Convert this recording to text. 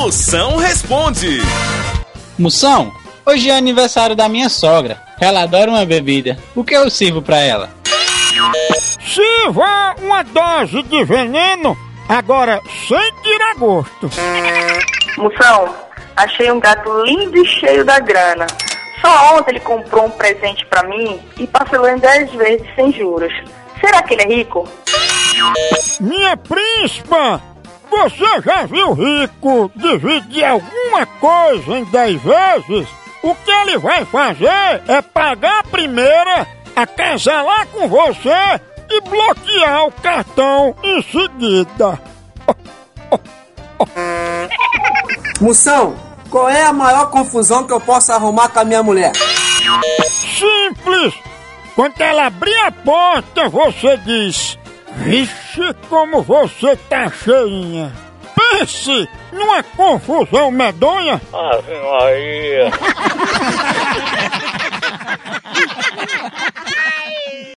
Moção responde. Moção, hoje é aniversário da minha sogra. Ela adora uma bebida. O que eu sirvo pra ela? Sirva uma dose de veneno, agora sem tirar gosto. Moção, achei um gato lindo e cheio da grana. Só ontem ele comprou um presente pra mim e parcelou em 10 vezes sem juros. Será que ele é rico? Minha príncipa, você já viu rico dividir alguma coisa em 10 vezes? O que ele vai fazer é pagar a primeira, acasalar com você e bloquear o cartão em seguida. Moção, qual é a maior confusão que eu posso arrumar com a minha mulher? Simples! Quando ela abrir a porta, você diz: Vixe, como você tá cheinha! Pense numa confusão medonha! Ave Maria.